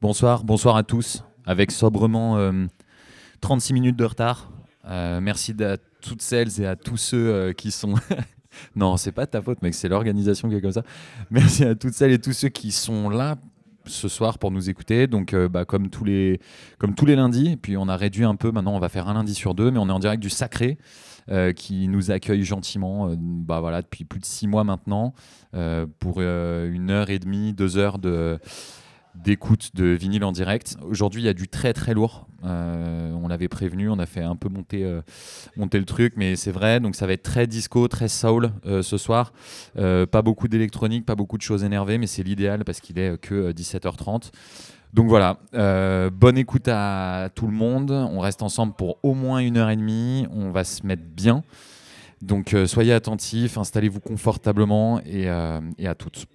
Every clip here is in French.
Bonsoir, bonsoir à tous. Avec sobrement 36 minutes de retard. merci à toutes celles et à tous ceux qui sont. non, c'est pas ta faute, mec, c'est l'organisation qui est comme ça. Merci à toutes celles et tous ceux qui sont là ce soir pour nous écouter. Donc, bah, comme, tous les, comme tous les lundis, puis on a réduit un peu. Maintenant, on va faire un lundi sur deux, mais on est en direct du Sacré. Euh, qui nous accueille gentiment euh, bah voilà, depuis plus de six mois maintenant euh, pour une heure et demie, deux heures de d'écoute de vinyle en direct. Aujourd'hui, il y a du très très lourd. on l'avait prévenu, on a fait un peu monter, monter le truc, mais c'est vrai. Donc ça va être très disco, très soul ce soir. pas beaucoup d'électronique, pas beaucoup de choses énervées, mais c'est l'idéal parce qu'il est que 17h30. Donc voilà, euh, bonne écoute à tout le monde. On reste ensemble pour au moins une heure et demie. On va se mettre bien. Donc euh, soyez attentifs, installez-vous confortablement et, euh, et à toutes.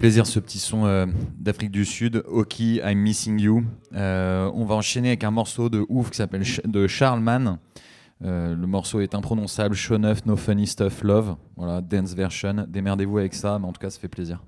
Plaisir ce petit son euh, d'Afrique du Sud, Oki, I'm Missing You. Euh, on va enchaîner avec un morceau de ouf qui s'appelle de Charlemagne. Euh, le morceau est imprononçable, Show 9, No Funny Stuff Love. Voilà, dance version. Démerdez-vous avec ça, mais en tout cas, ça fait plaisir.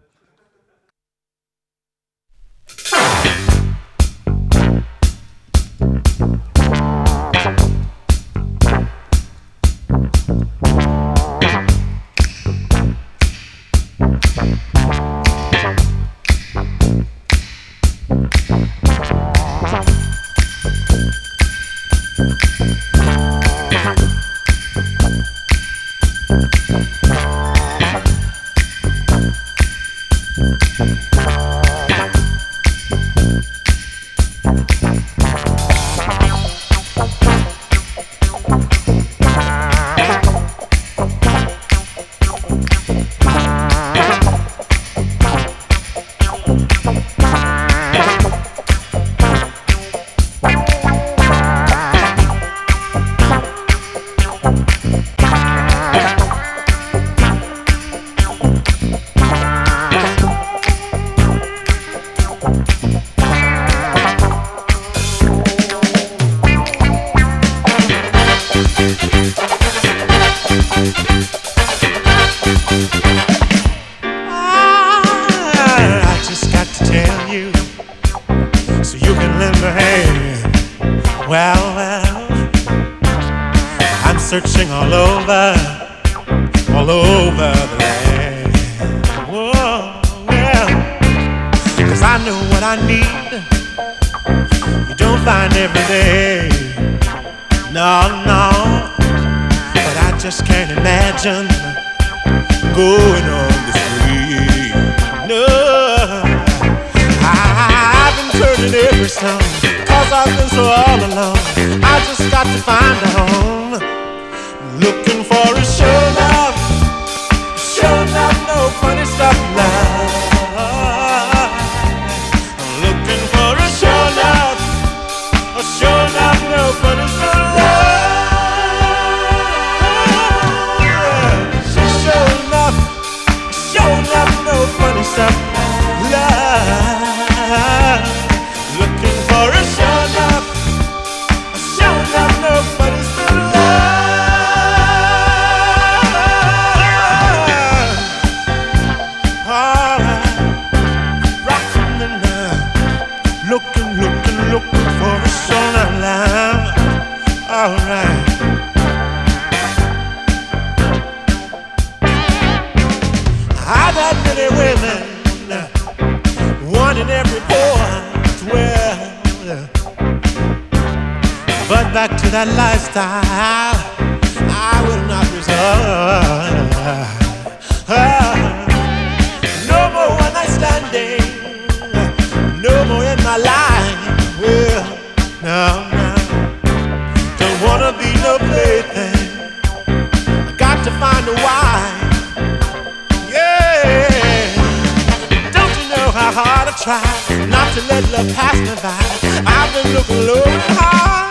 heart, I've tried not to let love pass me by. I've been looking low and.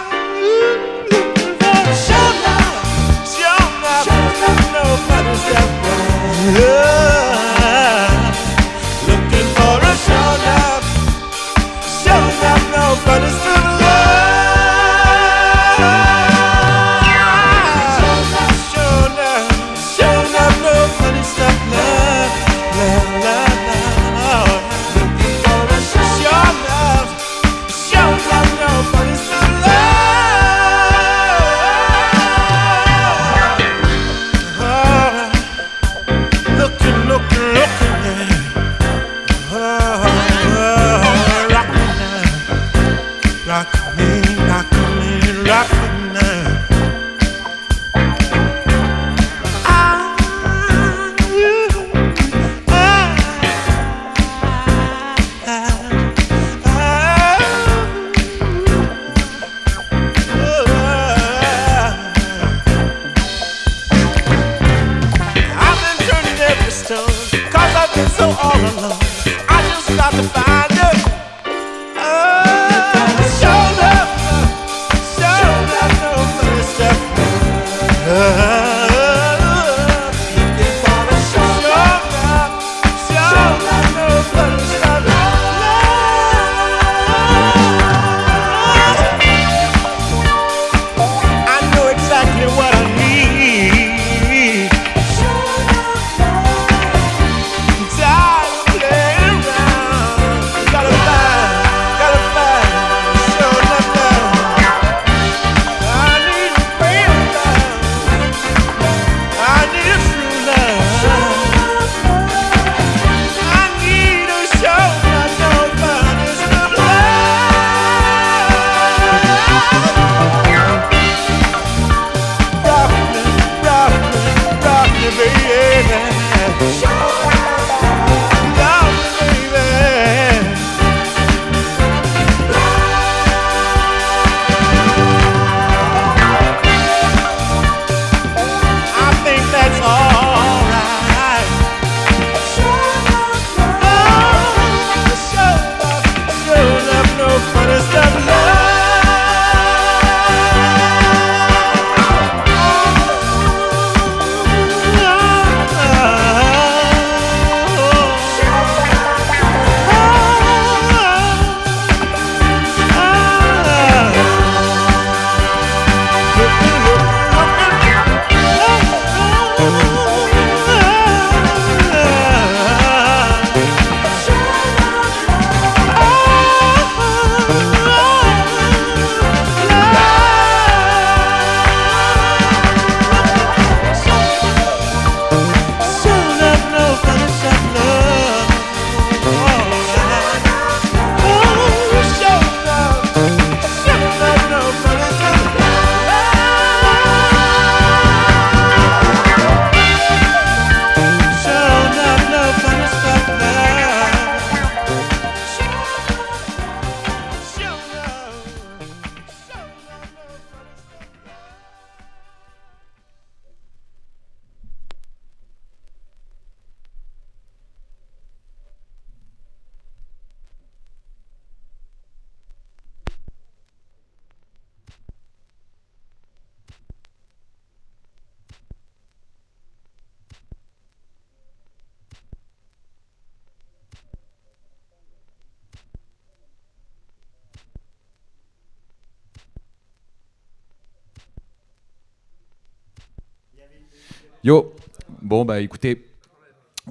Yo, bon bah écoutez,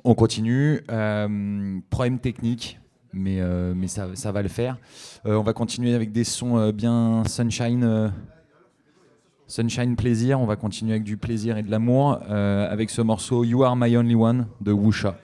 on continue. Euh, problème technique, mais, euh, ça, va le faire. Euh, on va continuer avec des sons bien sunshine, sunshine plaisir. On va continuer avec du plaisir et de l'amour avec ce morceau You Are My Only One de Wusha.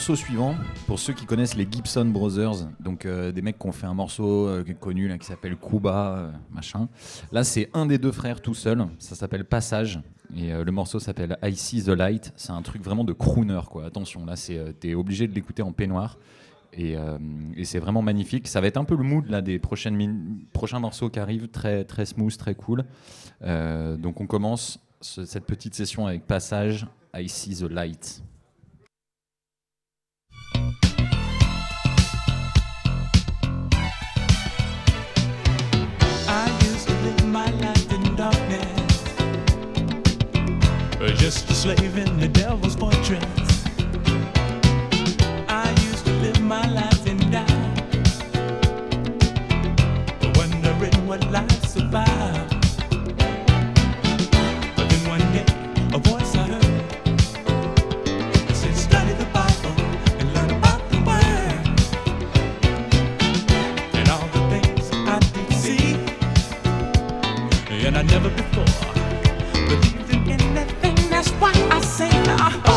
Morceau suivant, pour ceux qui connaissent les Gibson Brothers, donc euh, des mecs qui ont fait un morceau euh, connu là, qui s'appelle Kuba, euh, machin. Là, c'est un des deux frères tout seul. Ça s'appelle Passage. Et le morceau s'appelle I See the Light. C'est un truc vraiment de crooner, quoi. Attention, là, c'est t'es obligé de l'écouter en peignoir. Et, c'est vraiment magnifique. Ça va être un peu le mood là, des prochaines prochains morceaux qui arrivent, très, très smooth, très cool. donc on commence cette petite session avec Passage, I See the Light. Just a slave in the devil's fortress. I the light the Lord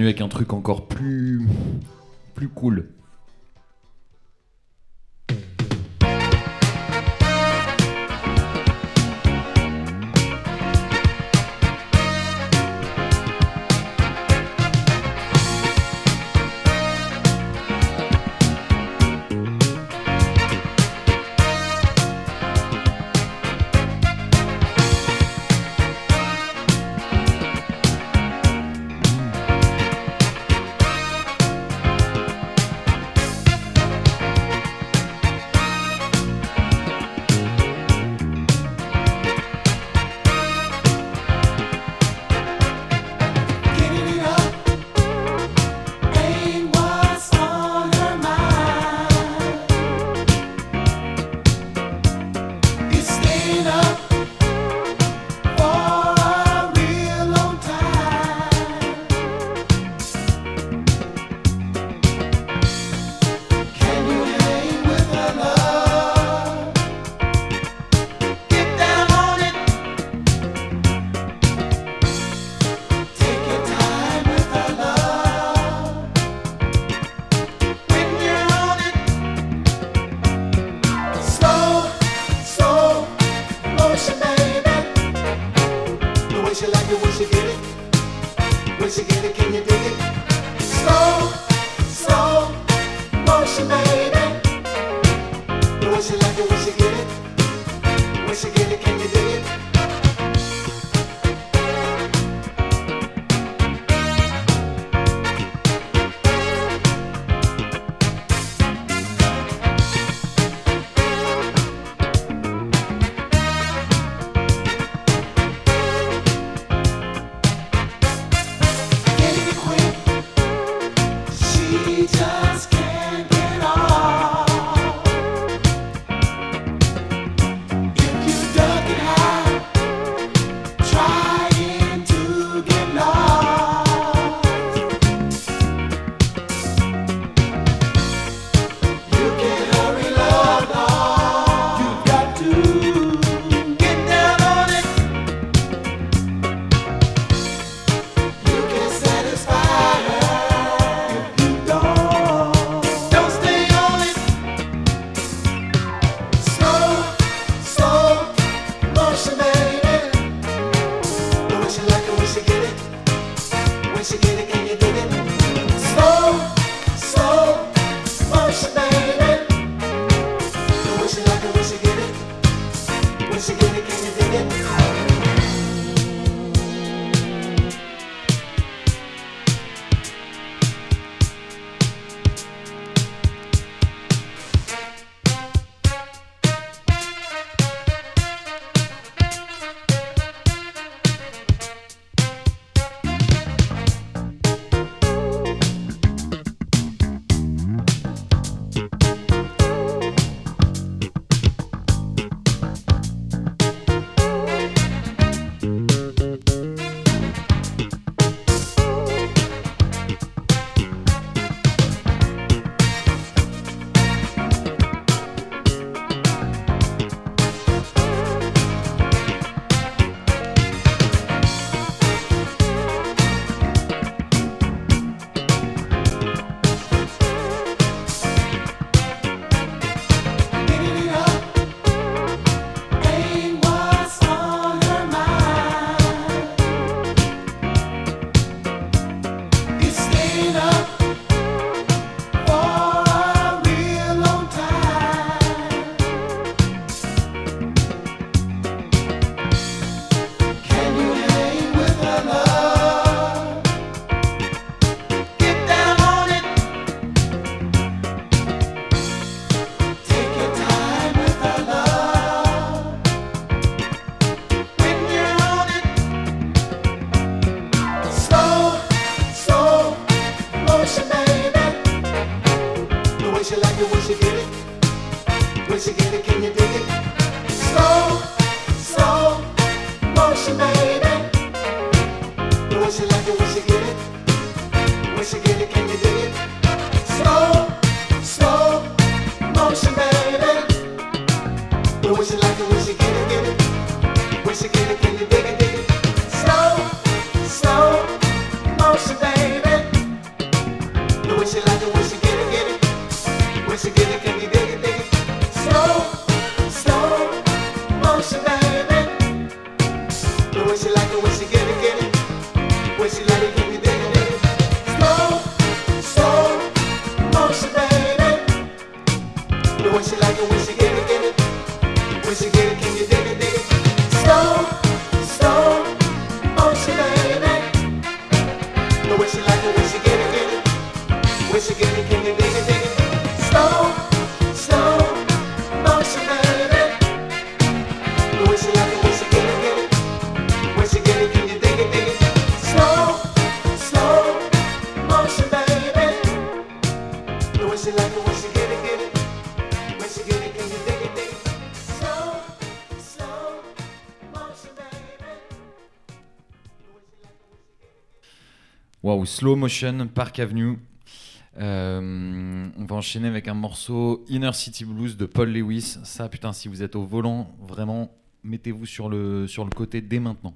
avec un truc encore plus, plus cool. Slow Motion, Park Avenue. Euh, on va enchaîner avec un morceau Inner City Blues de Paul Lewis. Ça, putain, si vous êtes au volant, vraiment, mettez-vous sur le, sur le côté dès maintenant.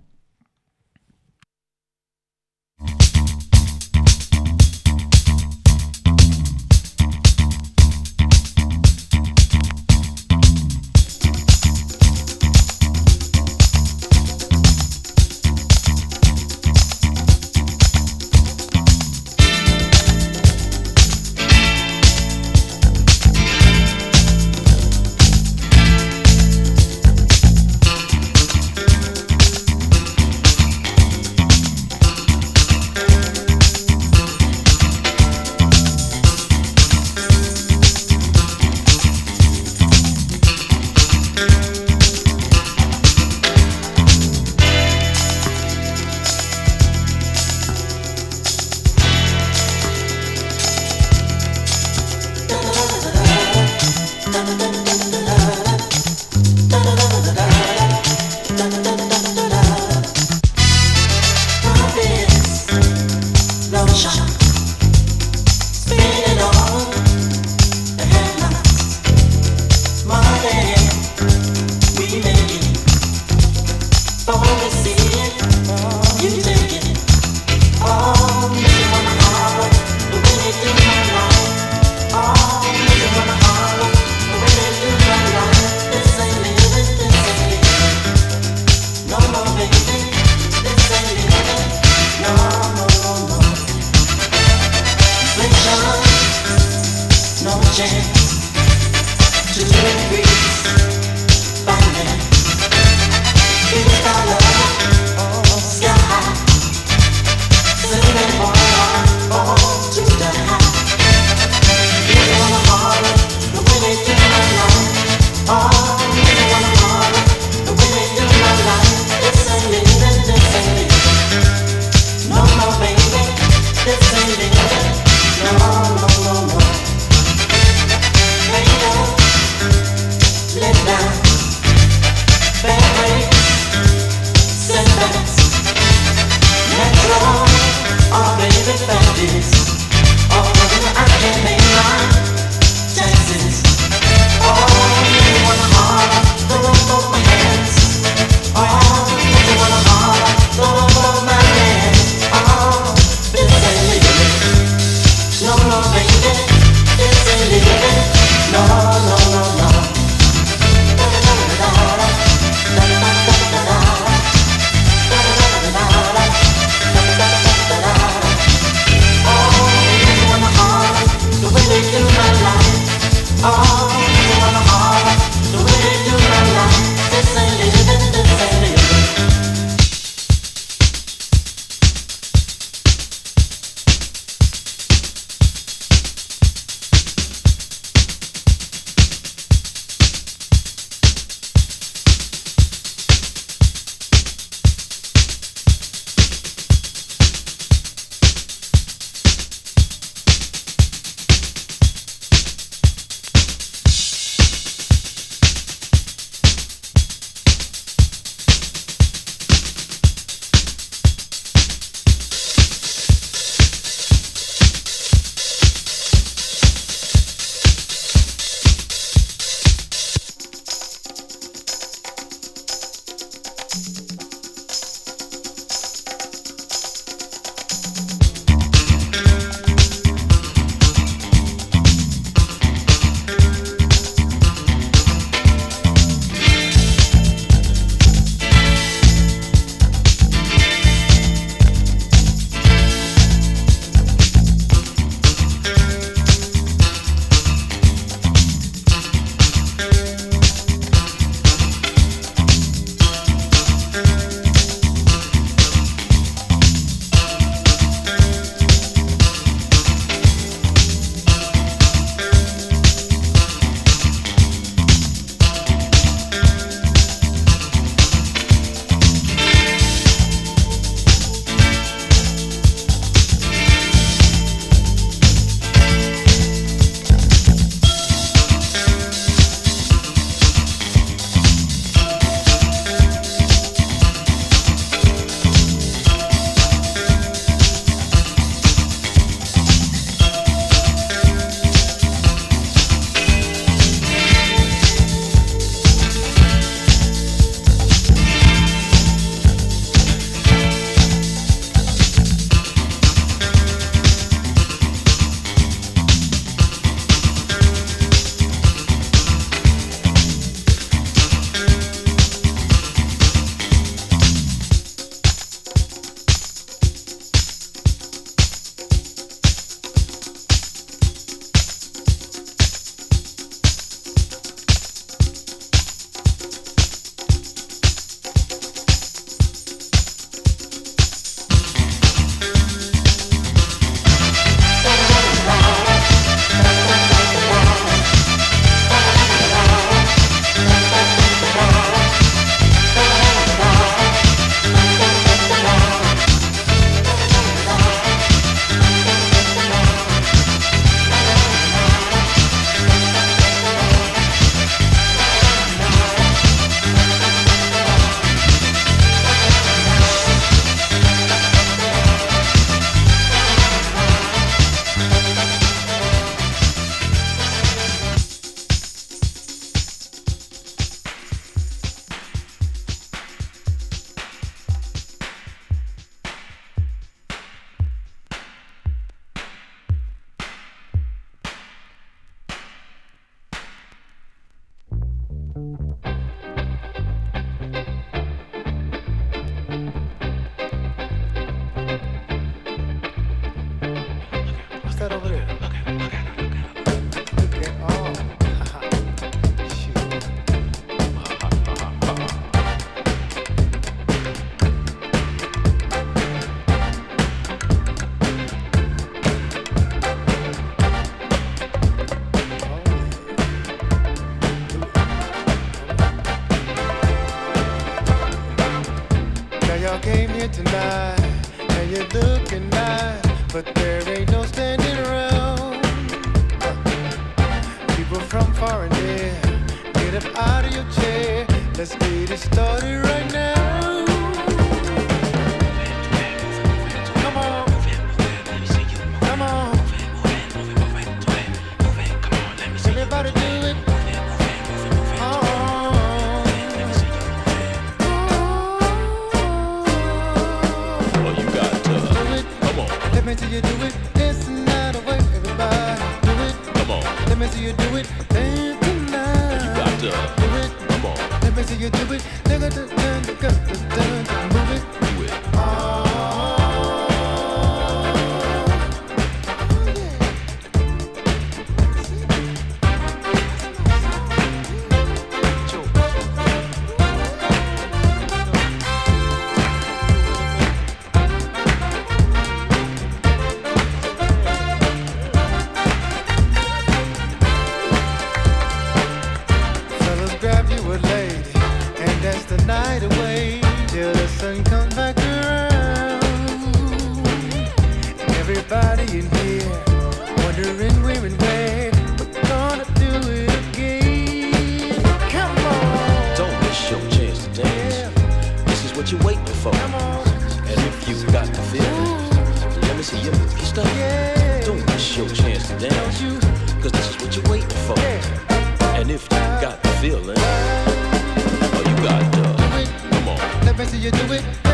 You do it.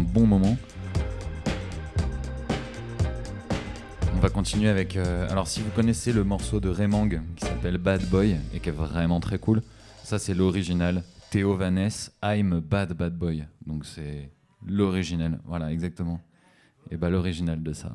Bon moment. On va continuer avec. euh, alors, si vous connaissez le morceau de Remang qui s'appelle Bad Boy et qui est vraiment très cool, ça c'est l'original. Théo Vaness, I'm Bad Bad Boy. Donc c'est l'original. Voilà, exactement. Et bah l'original de ça.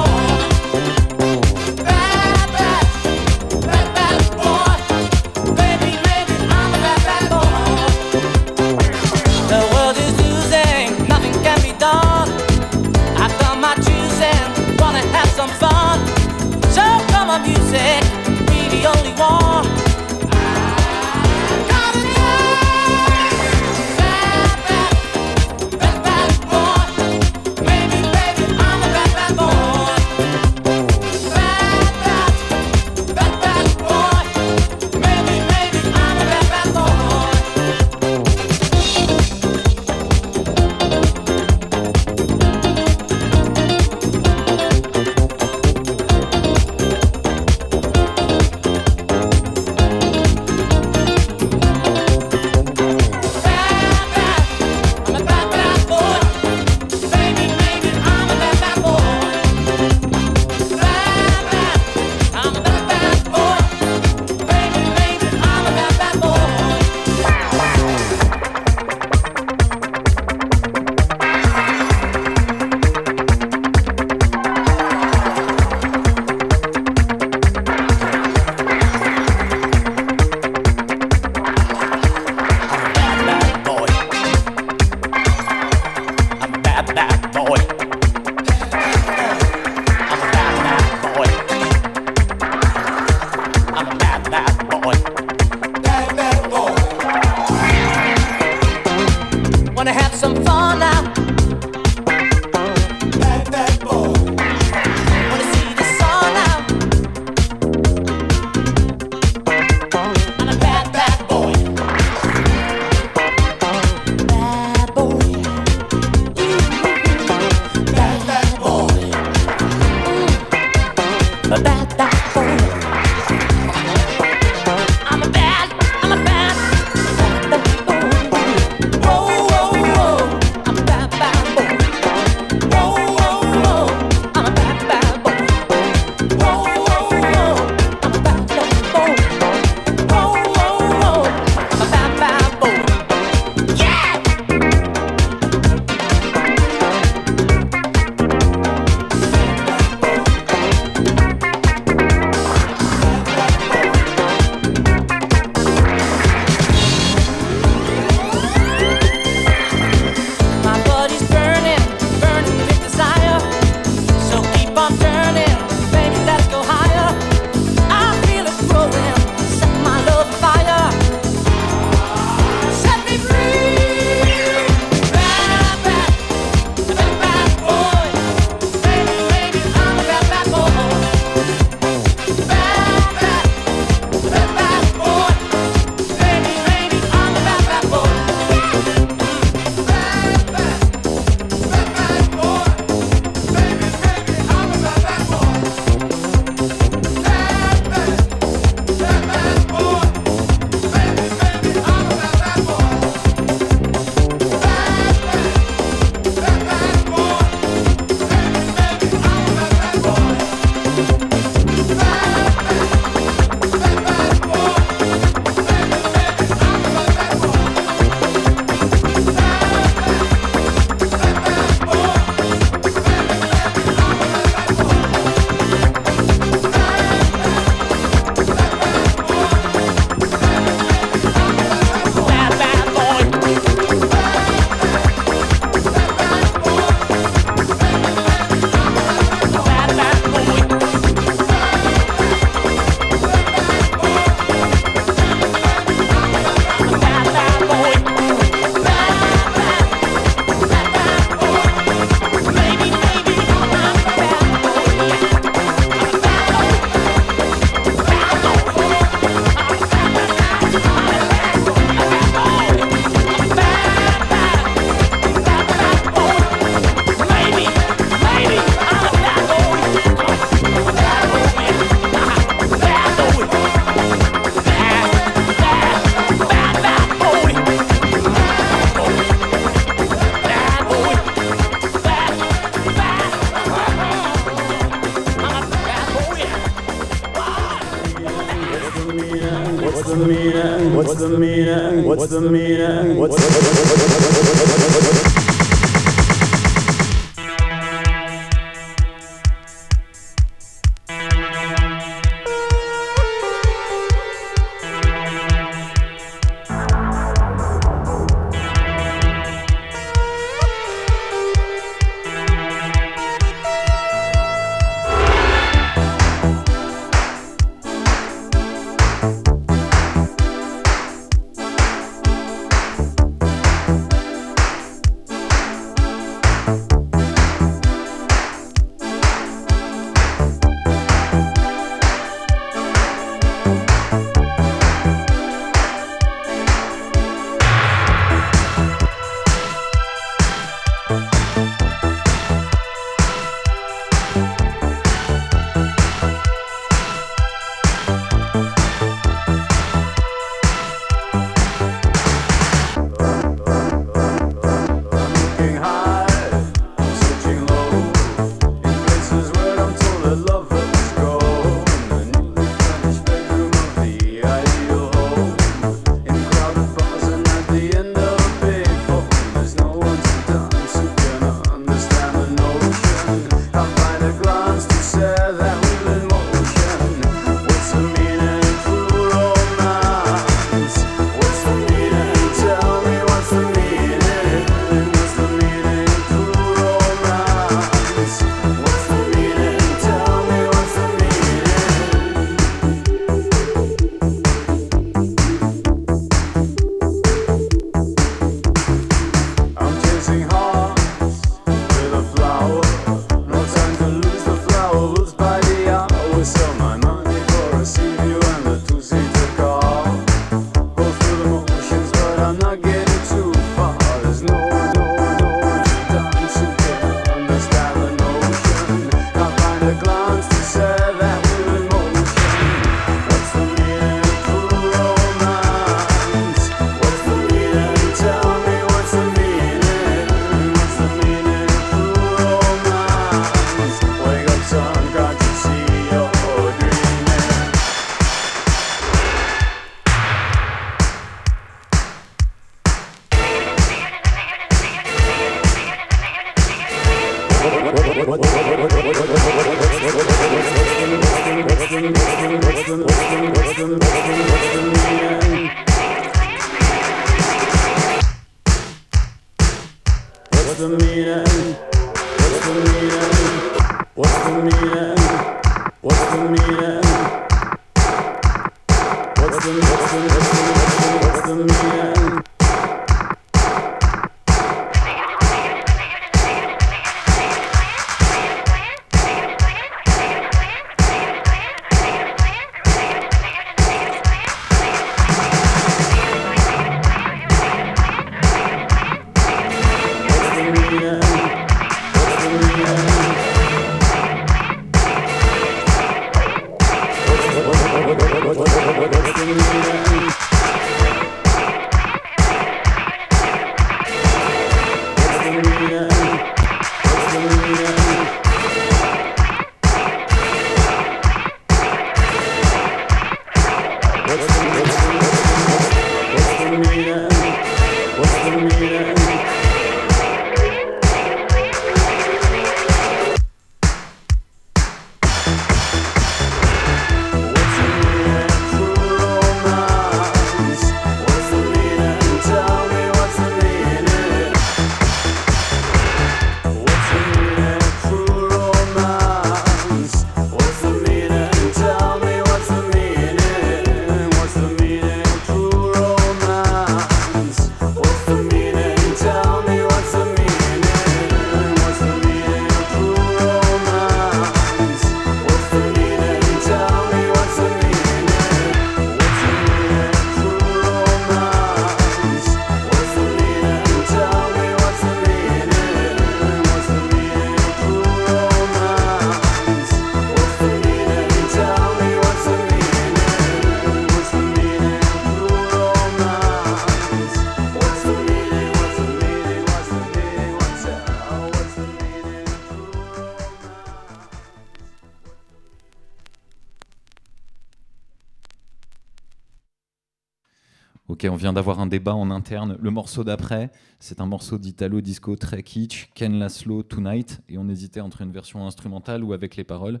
vient d'avoir un débat en interne. Le morceau d'après, c'est un morceau d'Italo Disco très kitsch, Ken Laszlo Tonight, et on hésitait entre une version instrumentale ou avec les paroles.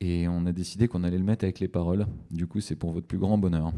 Et on a décidé qu'on allait le mettre avec les paroles. Du coup, c'est pour votre plus grand bonheur.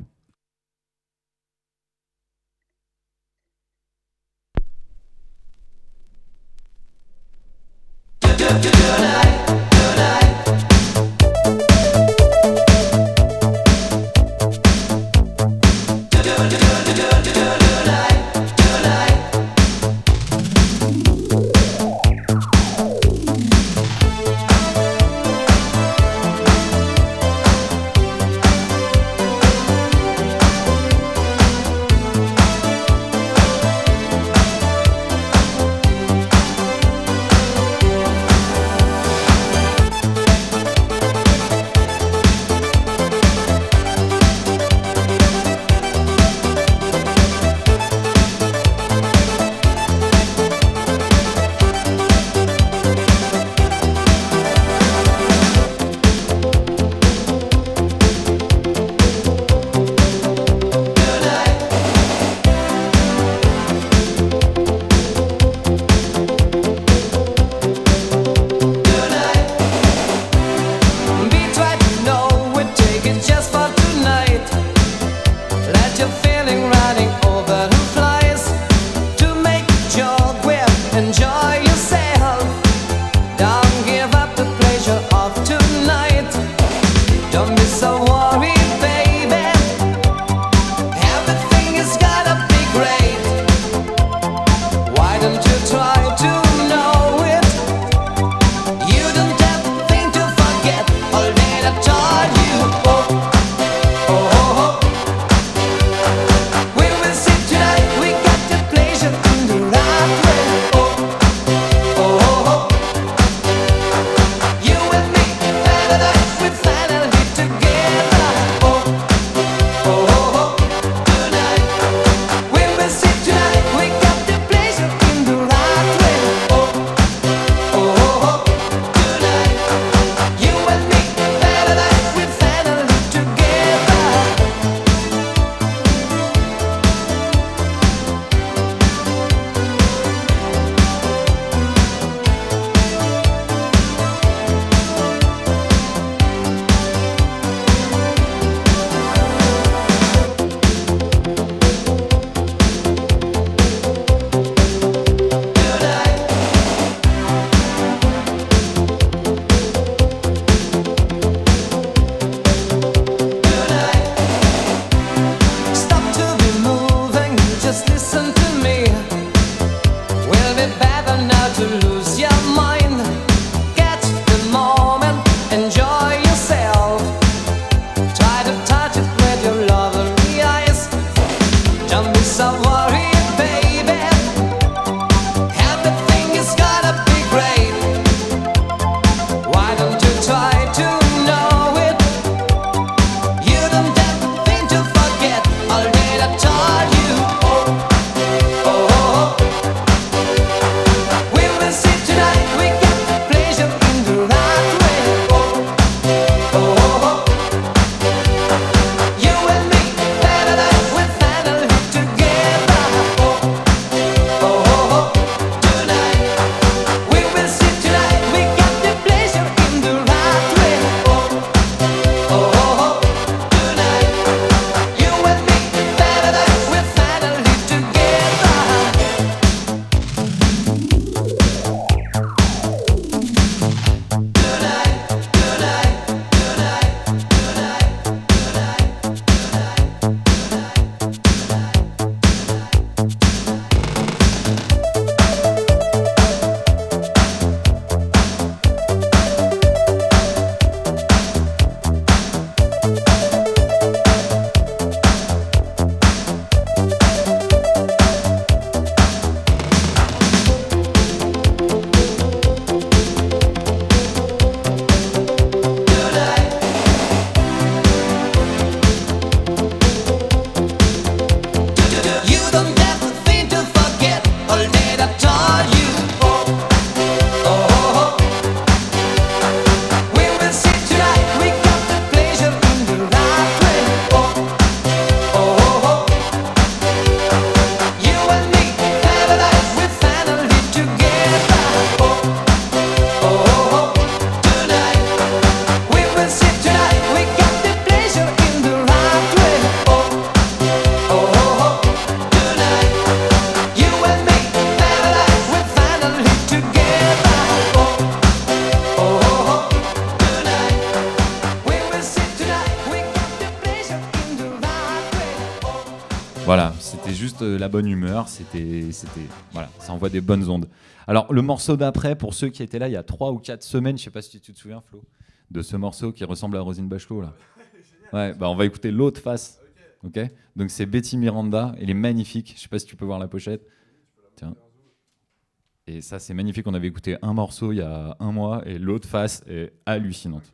C'était, c'était, voilà, ça envoie des bonnes ondes. Alors le morceau d'après, pour ceux qui étaient là il y a trois ou quatre semaines, je sais pas si tu te souviens Flo, de ce morceau qui ressemble à Rosine Bachelot là. Ouais, bah on va écouter l'autre face. Ok. Donc c'est Betty Miranda, elle est magnifique. Je sais pas si tu peux voir la pochette. Tiens. Et ça c'est magnifique. On avait écouté un morceau il y a un mois et l'autre face est hallucinante.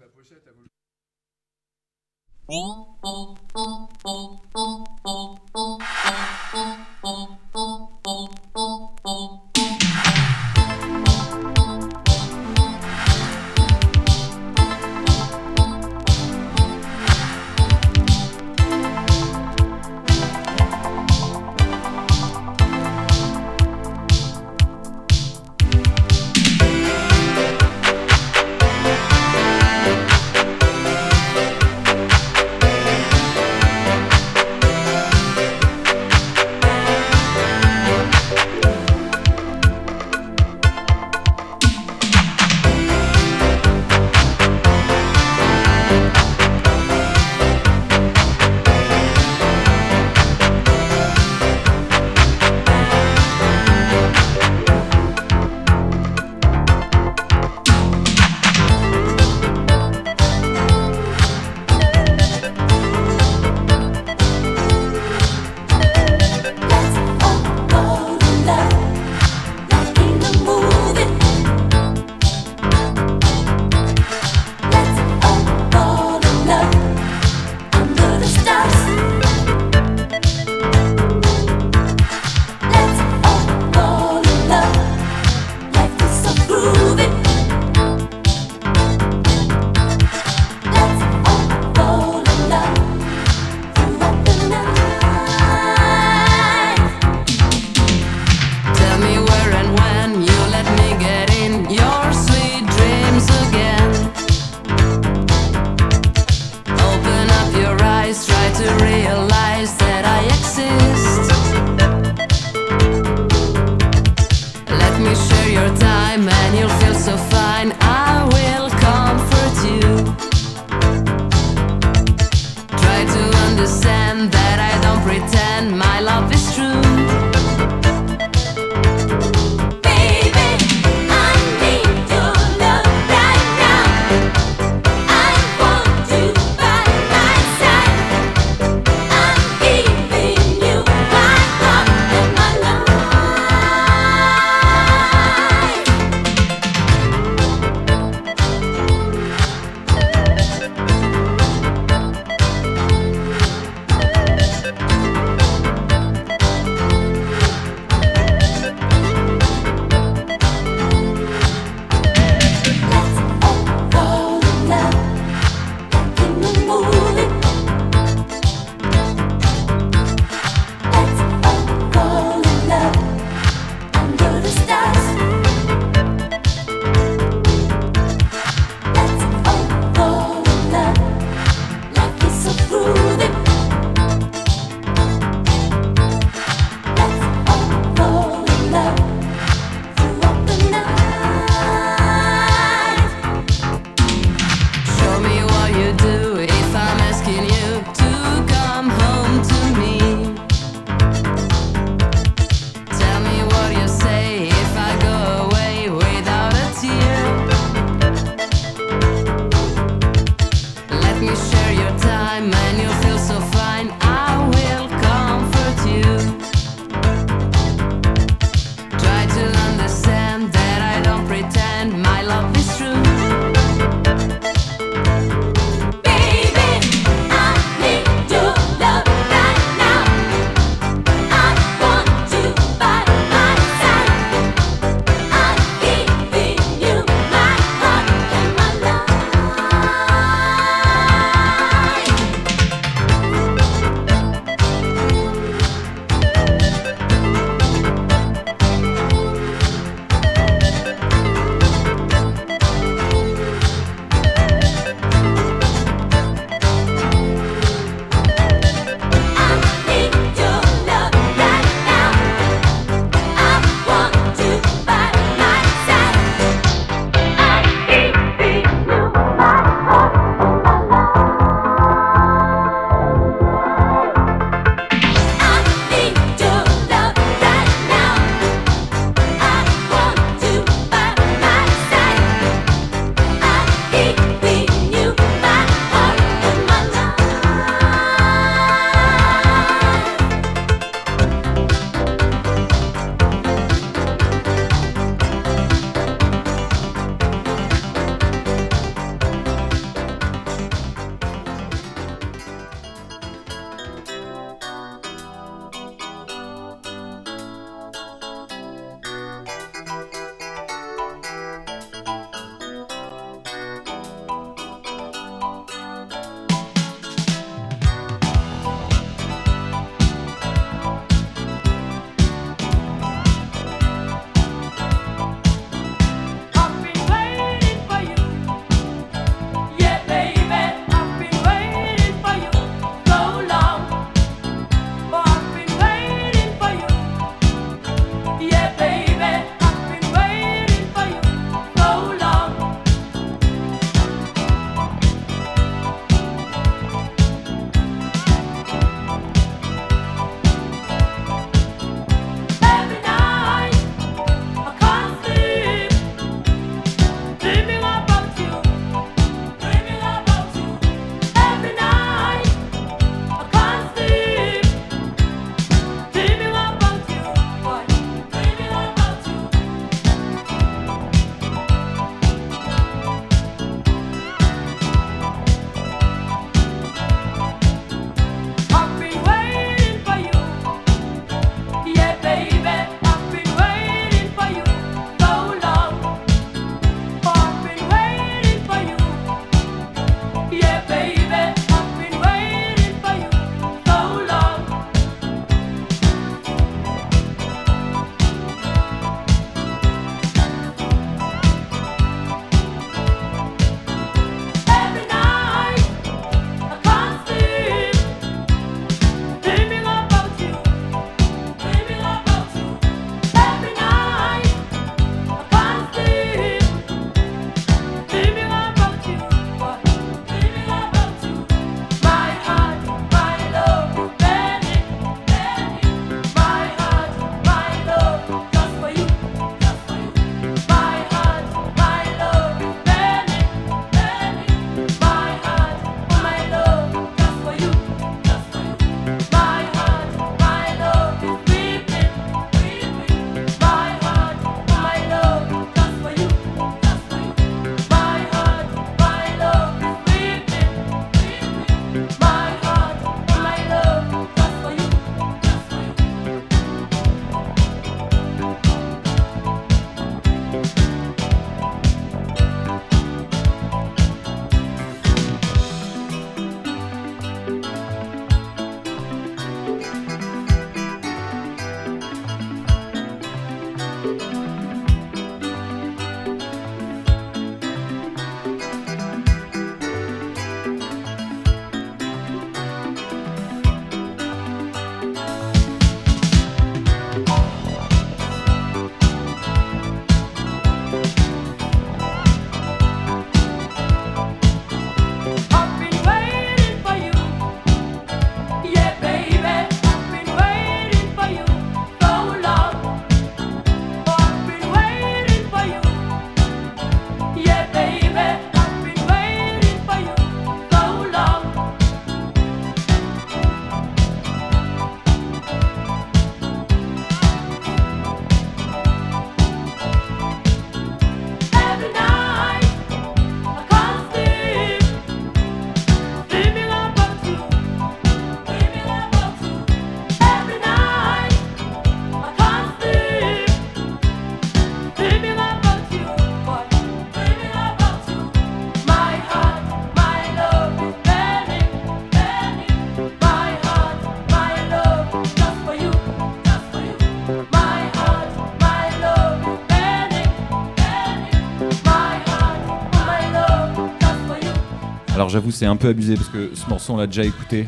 J'avoue, c'est un peu abusé parce que ce morceau, on l'a déjà écouté.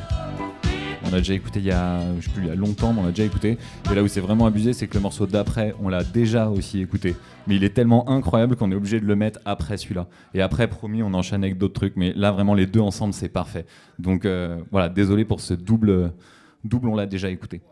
On l'a déjà écouté il y a, plus, il longtemps, mais on l'a déjà écouté. Et là où c'est vraiment abusé, c'est que le morceau d'après, on l'a déjà aussi écouté. Mais il est tellement incroyable qu'on est obligé de le mettre après celui-là. Et après, promis, on enchaîne avec d'autres trucs. Mais là, vraiment, les deux ensemble, c'est parfait. Donc euh, voilà, désolé pour ce double, double, on l'a déjà écouté.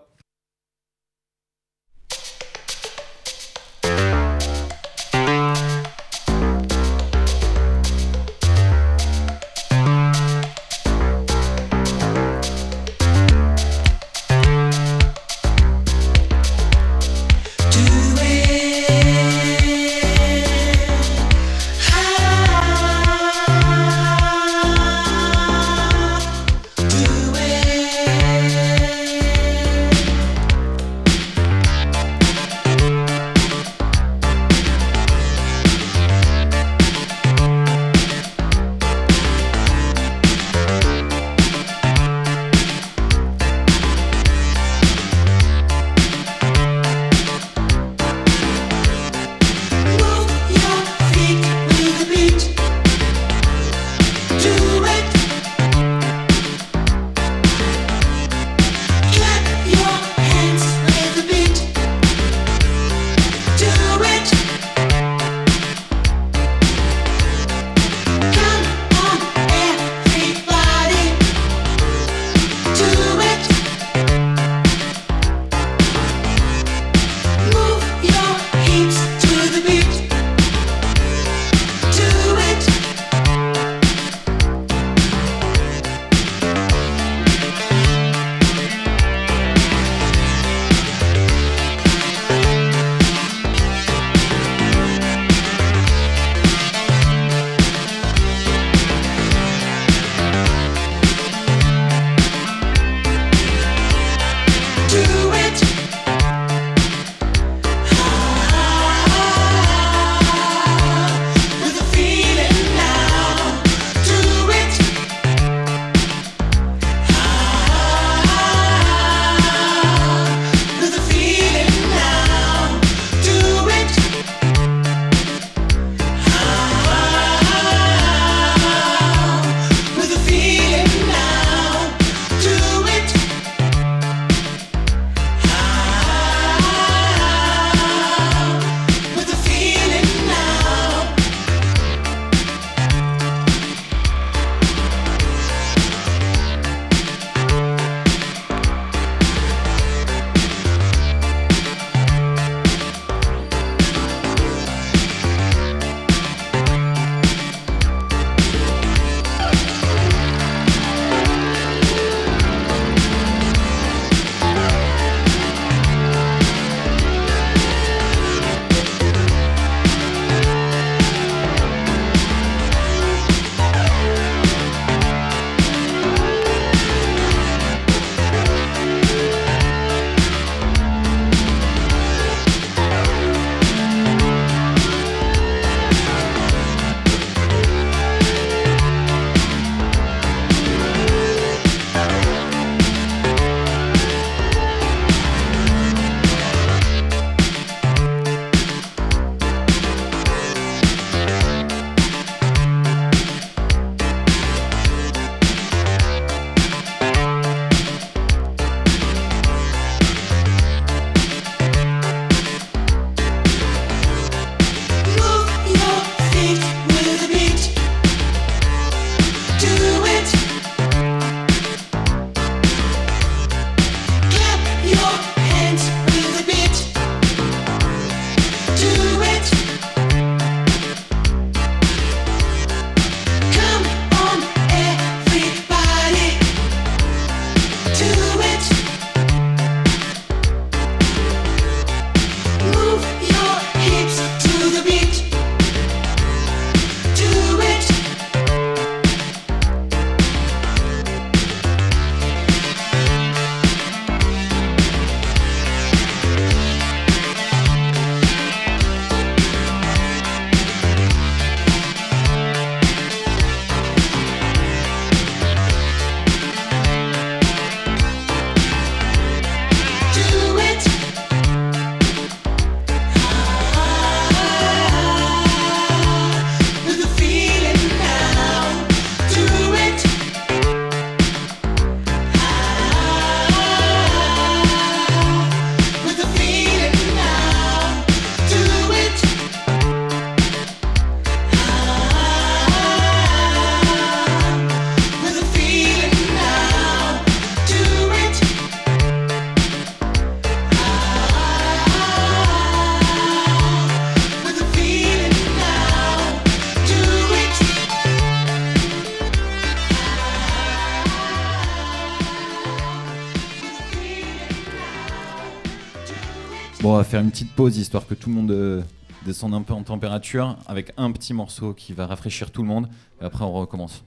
Faire une petite pause histoire que tout le monde euh, descende un peu en température avec un petit morceau qui va rafraîchir tout le monde. Et après, on recommence.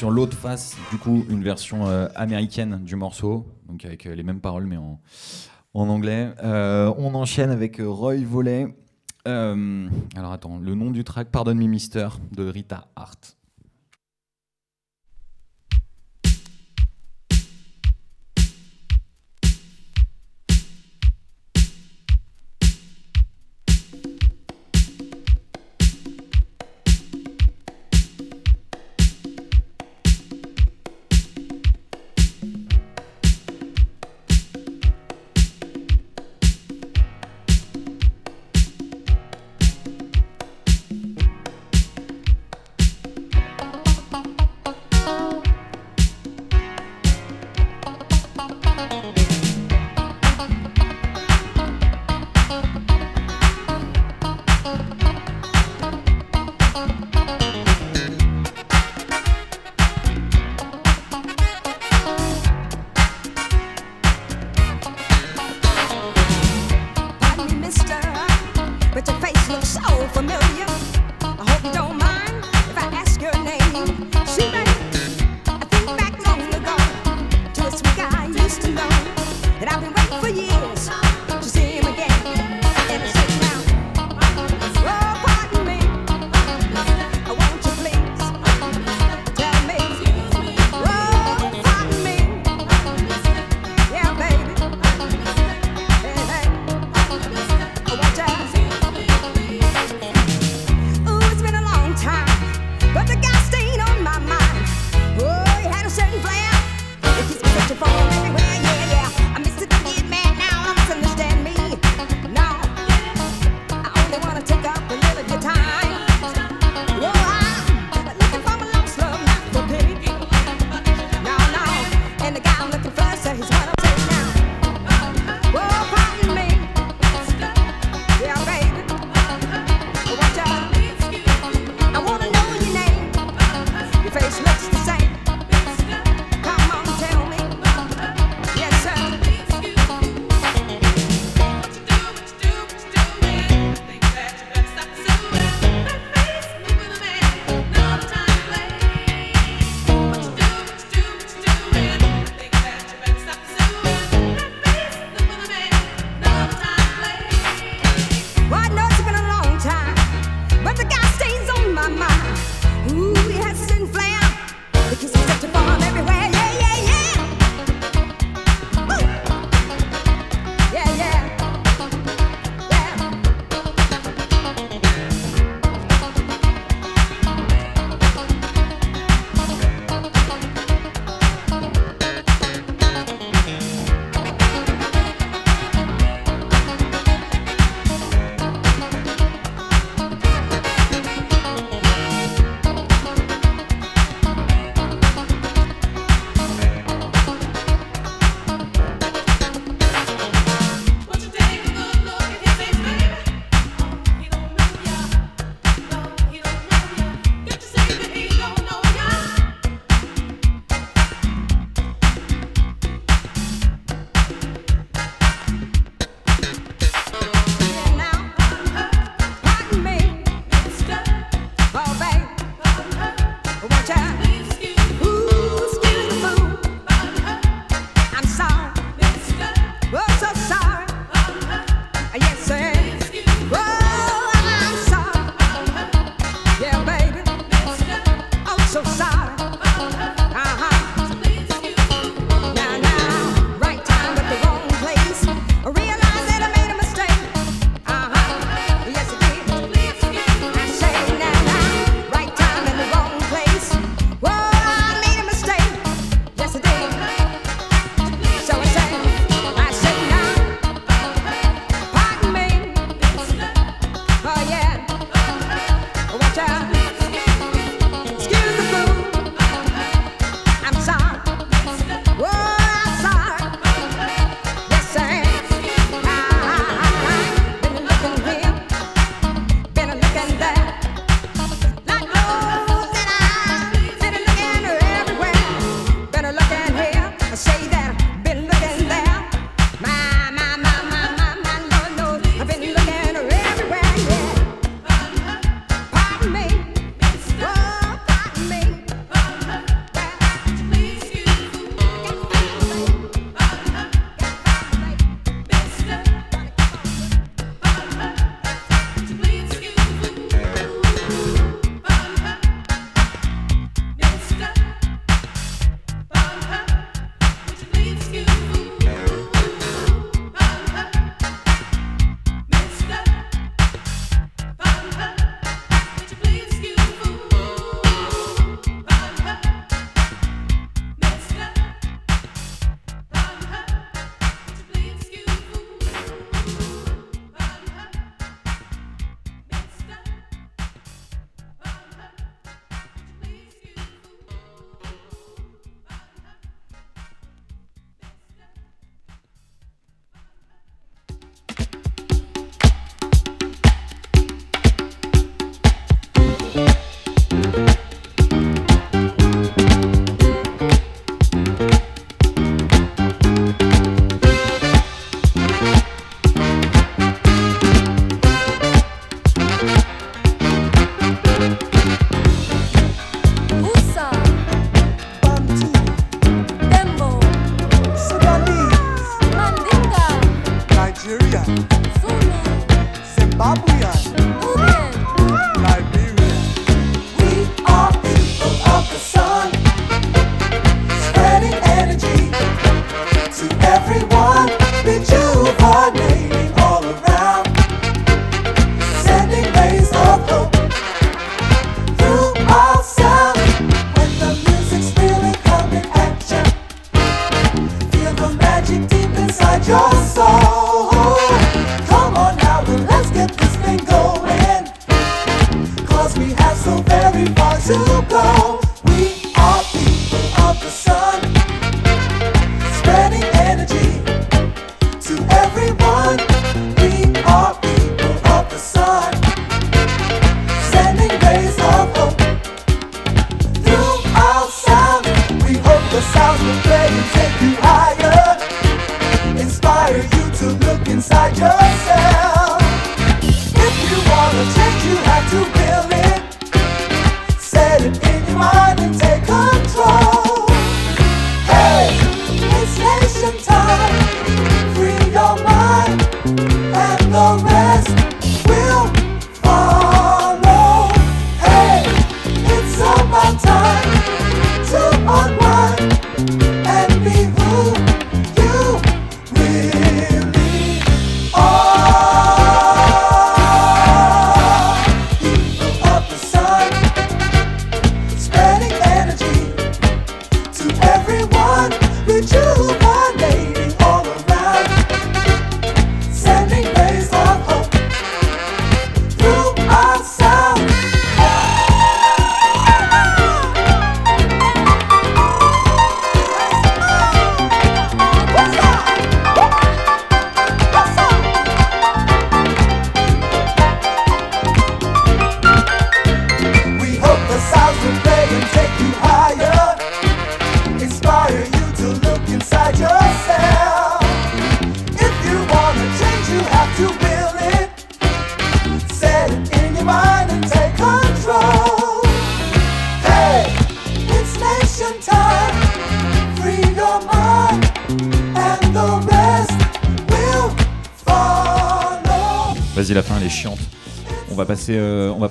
Sur l'autre face, du coup, une version euh, américaine du morceau, donc avec euh, les mêmes paroles mais en, anglais. Euh, on enchaîne avec Roy Volley. Alors attends, le nom du track, Pardon Me Mister, de Rita Hart.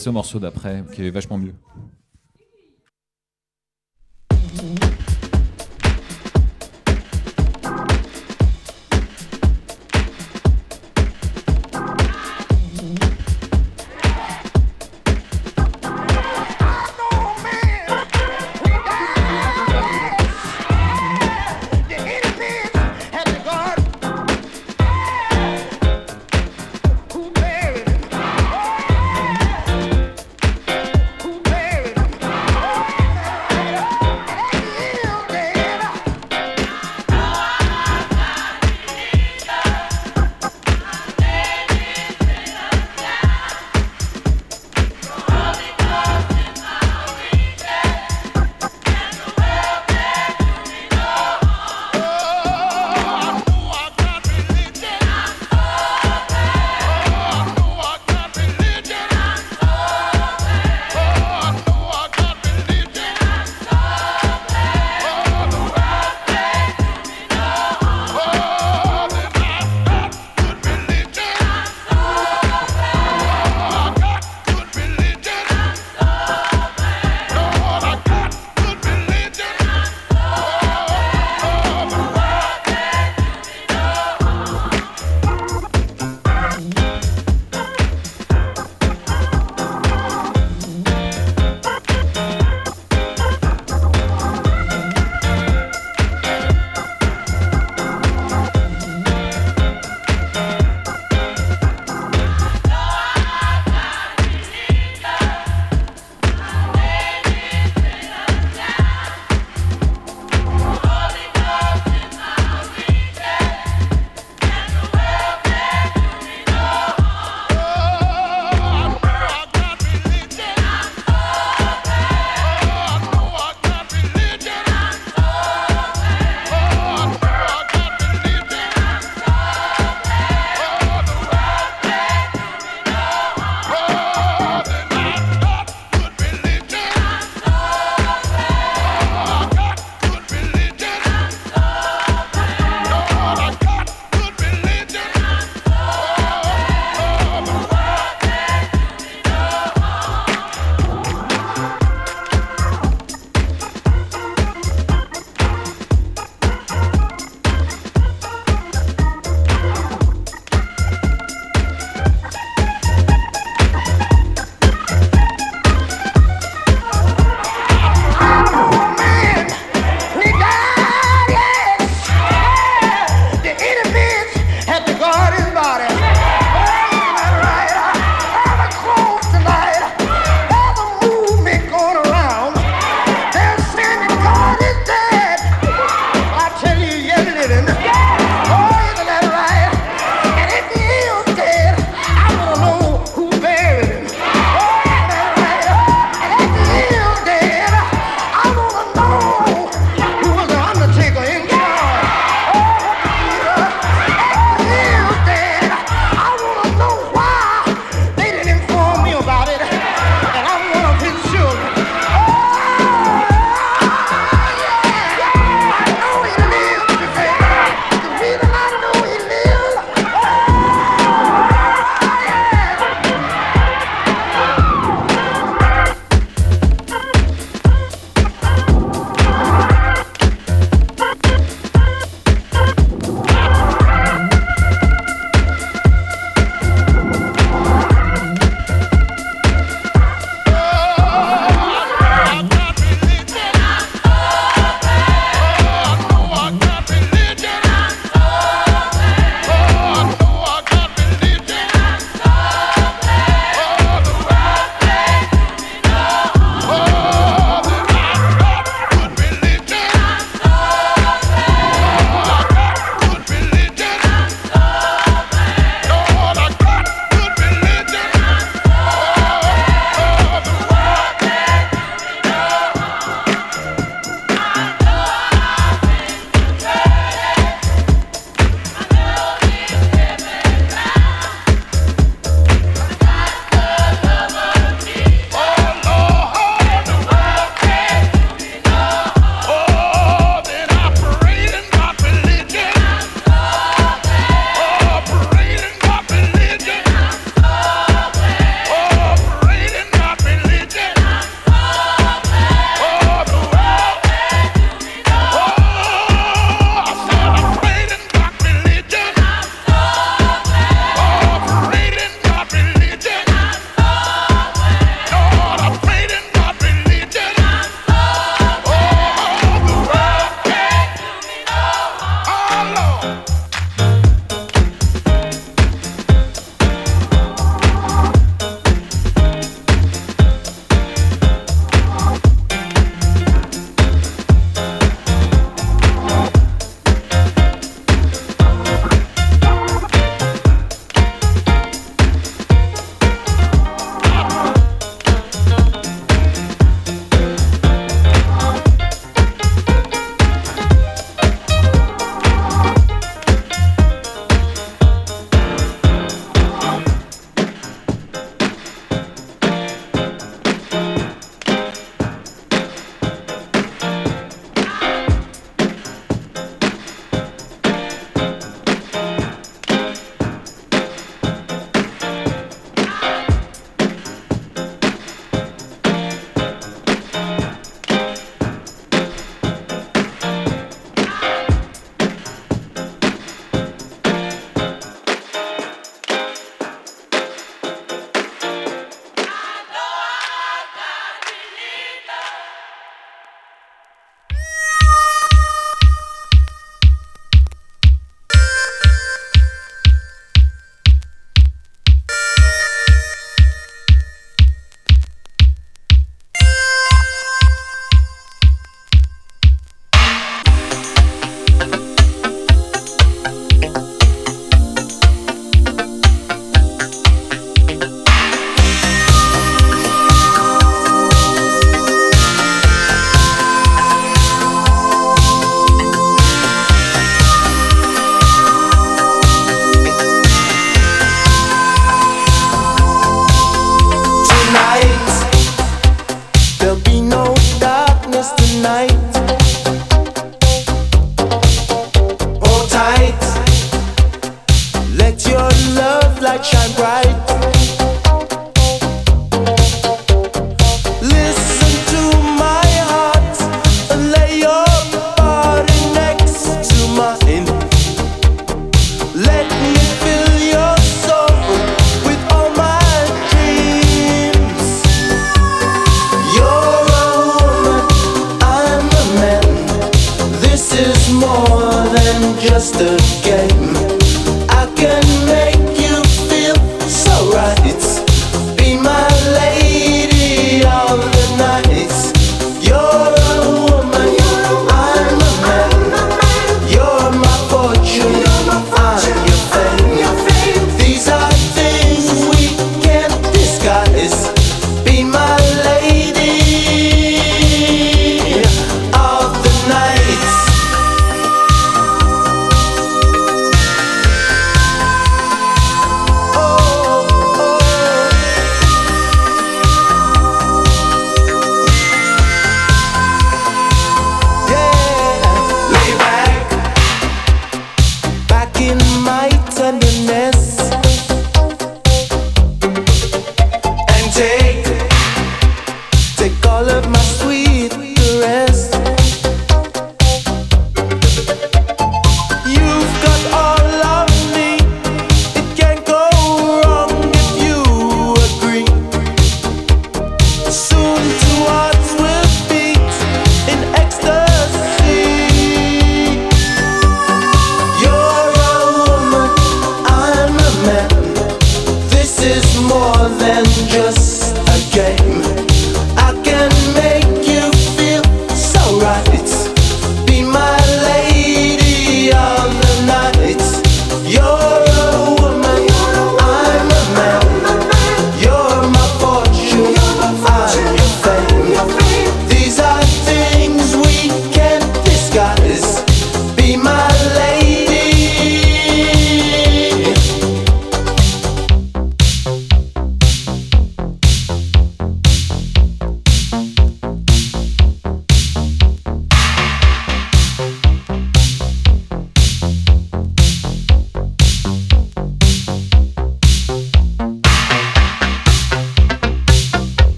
Passer au morceau d'après, qui est vachement mieux.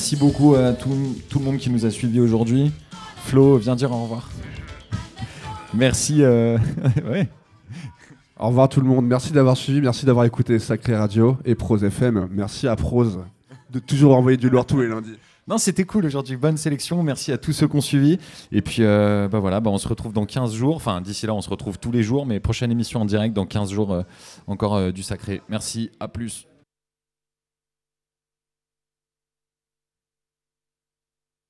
Merci beaucoup à tout, tout le monde qui nous a suivis aujourd'hui. Flo, viens dire au revoir. Merci. euh, ouais. Au revoir tout le monde. Merci d'avoir suivi, merci d'avoir écouté Sacré Radio et Prose FM. Merci à Prose de toujours envoyer du lourd tous les lundis. Non, c'était cool aujourd'hui. Bonne sélection. Merci à tous ceux qui ont suivi. Et puis, euh, bah voilà, bah on se retrouve dans 15 jours. Enfin, d'ici là, on se retrouve tous les jours. Mais prochaine émission en direct dans 15 jours, euh, encore du sacré. Merci. À plus.